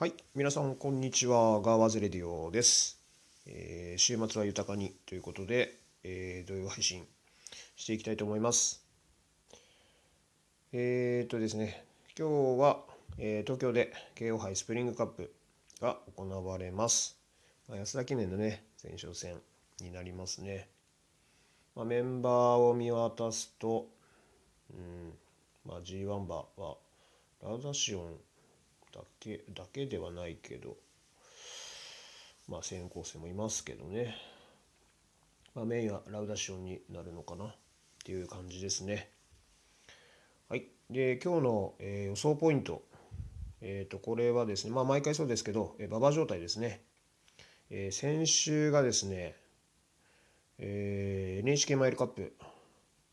はい、皆さんこんにちは。ガーワズレディオです。えー週末は豊かにということで、えー土曜配信していきたいと思います。えー、っとですね、今日は、えー東京で慶応杯スプリングカップが行われます。まあ、安田記念のね、前哨戦になりますね。まあ、メンバーを見渡すと、うん、まあ、G1 馬はラウダシオンだけだけではないけど、まあ、先行生もいますけどね、まあ、メインはラウダシオンになるのかな？っていう感じですね。はい、で今日の、えー予想ポイント、えー、とこれはですね、まあ、毎回そうですけど、えー、馬場状態ですね。えー先週がですね、えー NHK マイルカップ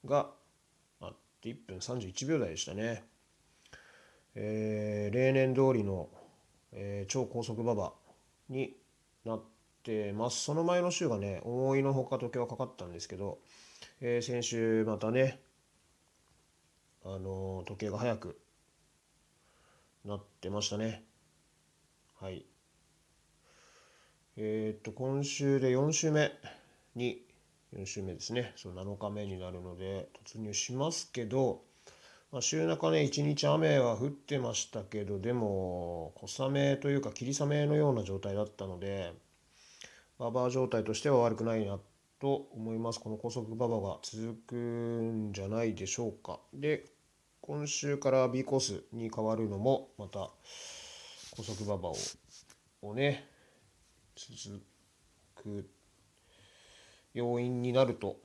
があって1分31秒台でしたね。えー例年通りの、えー超高速馬場になってます。その前の週がね、思いのほか時計はかかったんですけど、えー先週またね、あの時計が早くなってましたね。はい。えっと、今週で4週目に、4週目ですね、その7日目になるので、突入しますけど、まあ、週中ね、一日雨は降ってましたけど、でも、小雨というか、霧雨のような状態だったので、馬場状態としては悪くないなと思います。この高速馬場が続くんじゃないでしょうか。で、今週から B コースに変わるのも、また高速馬場ををね、続く要因になると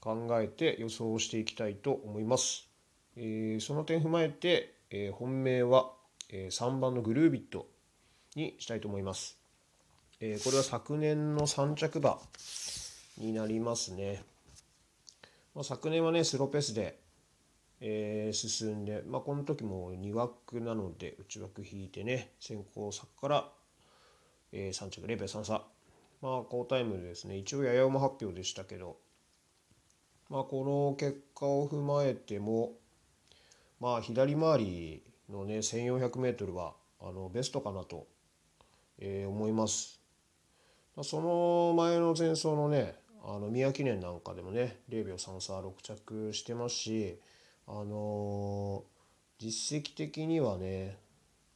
考えて予想していきたいと思います。えーその点踏まえて、えー本命は、えー3番のグルービットにしたいと思います。えーこれは昨年の3着馬になりますね。まあ、昨年はね、スローペースで、えー進んで、まあ、この時も2枠なので、内枠引いてね、先行策から、えー3着0秒33。まあ、好タイムでですね、一応、やや馬発表でしたけど、まあ、この結果を踏まえても、まあ、左回りのね、1400メートルは、あの、ベストかなと、えー思います。その前の前走のね、あの、宮記念なんかでもね、0秒33、6着してますし、あのー実績的にはね、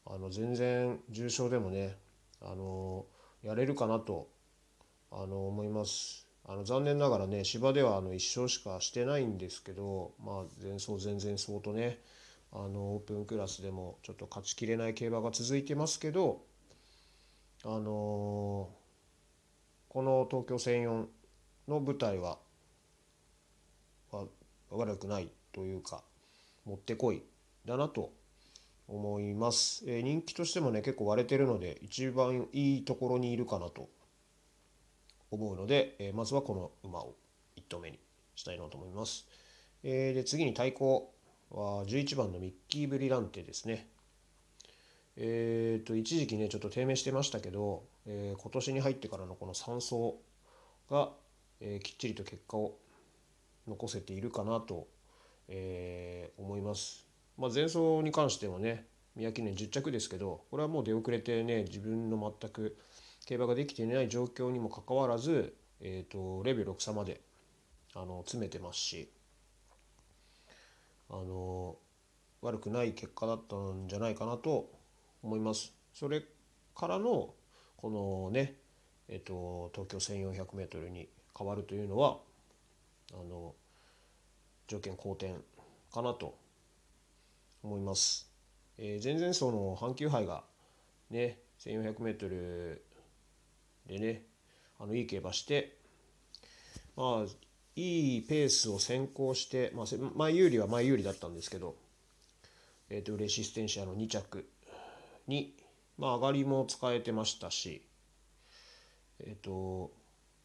あの、全然重賞でもね、あのーやれるかなと、あの思います。あの残念ながらね芝ではあの1勝しかしてないんですけど、まあ、前走前々走とねあのオープンクラスでもちょっと勝ちきれない競馬が続いてますけど、あのこの東京1004の舞台はは悪くないというかもってこいだなと思います、えー人気としてもね結構割れてるので一番いいところにいるかなと思うので、えーまずはこの馬を1頭目にしたいなと思います。えーで次に対抗は11番のミッキー・ブリランテですね。えー、と一時期ねちょっと低迷してましたけど、えー今年に入ってからのこの3走が、えーきっちりと結果を残せているかなと、えー思います。まあ、前走に関してもね宮記念10着ですけどこれはもう出遅れてね自分の全く競馬ができていない状況にもかかわらず、えー、と0秒63まであの詰めてますしあの悪くない結果だったんじゃないかなと思います。それからのこのね、えっと東京 1400m に変わるというのはあの条件好転かなと思います。えー前々走の阪急杯がね 1400m でねあのいい競馬してまあいいペースを先行して、まあ、前有利は前有利だったんですけど、えー、とレシステンシアの2着に、まあ、上がりも使えてましたし、えー、と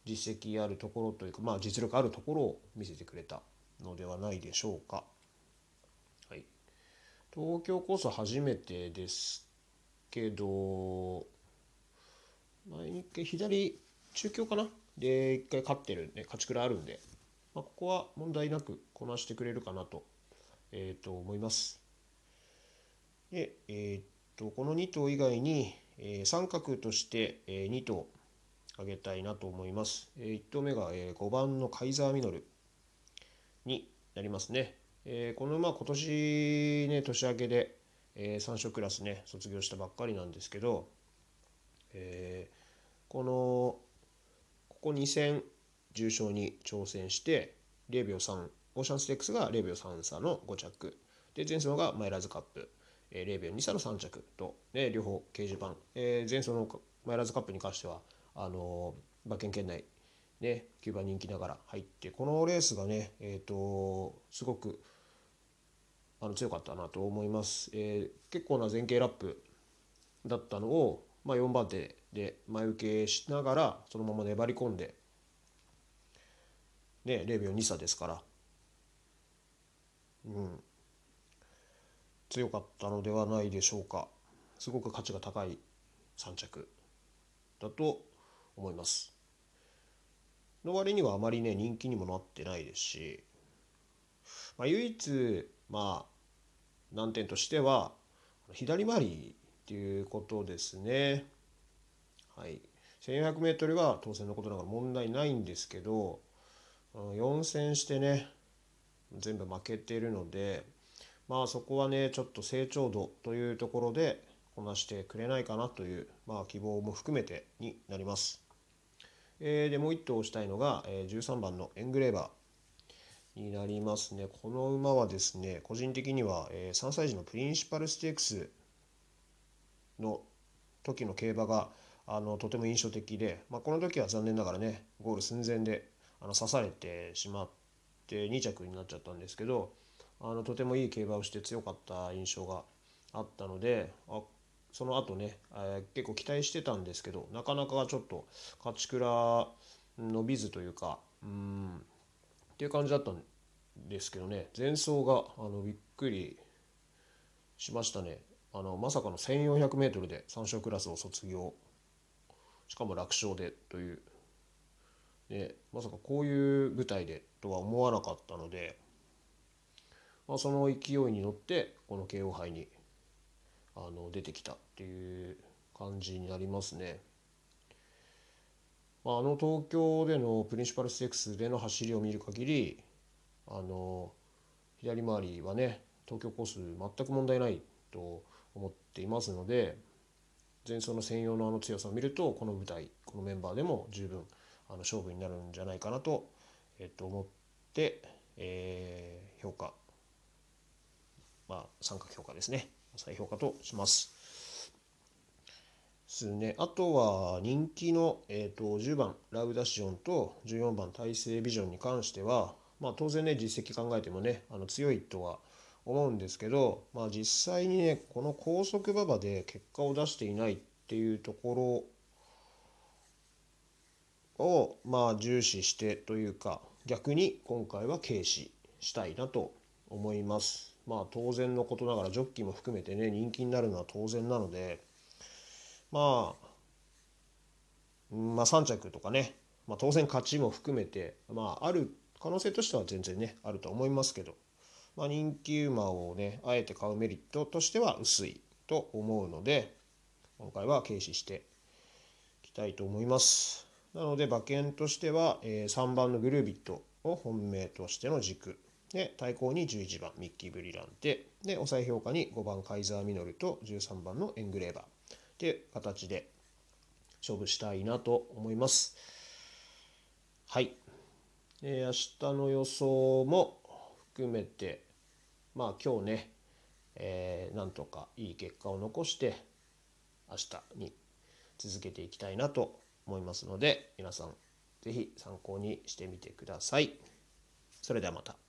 実績あるところというか、まあ、実力あるところを見せてくれたのではないでしょうか。はい、東京コース初めてですけど前に一回左中京かな？で一回勝ってるんで勝ちくらいあるんで、まあ、ここは問題なくこなしてくれるかなと,、えー、と思います。で、えーとこの2頭以外に、えー、三角として、えー、2頭挙げたいなと思います。えー、1頭目が、えー、5番のカイザーミノルになりますね。えー、この馬今年ね年明けで、えー、3勝クラスね卒業したばっかりなんですけど、えー、このここ2戦重賞に挑戦して0秒3オーシャンステックスが0秒3差の5着。で前走がマイラーズカップ、0秒2差の3着。と、ね、両方掲示板、えー、前走のマイラーズカップに関してはあの馬券圏内ね、9番人気ながら入ってこのレースがね、えーと、すごくあの強かったなと思います、えー、結構な前傾ラップだったのを、まあ、4番手で前受けしながらそのまま粘り込んで、ね、0秒2差ですから、うん、強かったのではないでしょうか。すごく価値が高い3着だと思います。の割にはあまりね人気にもなってないですし、まあ、唯一まあ難点としては左回りっていうことですね。はい。1400m は当然のことながら問題ないんですけど4戦してね全部負けているのでまあそこはねちょっと成長度というところでこなしてくれないかなという、まあ、希望も含めてになります。えー、でもう1頭したいのが、えー、13番のエングレーバーになりますね。この馬はですね個人的には、えー、3歳児のプリンシパルステークスの時の競馬があのとても印象的で、まあ、この時は残念ながらねゴール寸前であの刺されてしまって2着になっちゃったんですけどあのとてもいい競馬をして強かった印象があったのであその後ね、えー、結構期待してたんですけどなかなかちょっと勝ち倉伸びずというかうんっていう感じだったんですけどね前走があのびっくりしましたね。あのまさかの 1400m で3勝クラスを卒業しかも楽勝でという、ね、まさかこういう舞台でとは思わなかったので、まあ、その勢いに乗ってこの KO 杯にあの出てきたっていう感じになりますね。まあ、あの東京でのプリンシパルステークスでの走りを見る限りあの左回りはね東京コース全く問題ないと思っていますので前走の専用のあの強さを見るとこの舞台このメンバーでも十分あの勝負になるんじゃないかなと,、えっと、思って、えー、評価まあ三角評価ですね。再評価とします。ですね、あとは人気の、えーと、10番ラウダシオンと14番大成ビジョンに関しては、まあ、当然ね実績考えてもねあの強いとは思うんですけど、まあ、実際にねこの高速馬場で結果を出していないっていうところをまあ重視してというか逆に今回は軽視したいなと思います。まあ当然のことながらジョッキーも含めてね人気になるのは当然なのでまあまあ3着とかね、まあ、当然勝ちも含めてまあある可能性としては全然ねあると思いますけど、まあ、人気馬をねあえて買うメリットとしては薄いと思うので今回は軽視していきたいと思います。なので馬券としては、え、3番のグルービットを本命としての軸で対抗に11番ミッキー・ブリランテで抑え評価に5番カイザー・ミノルと13番のエングレーバーっていう形で勝負したいなと思います。はい。明日の予想も含めてまあ今日ね、えー、なんとかいい結果を残して明日に続けていきたいなと思いますので皆さん是非参考にしてみてください。それではまた。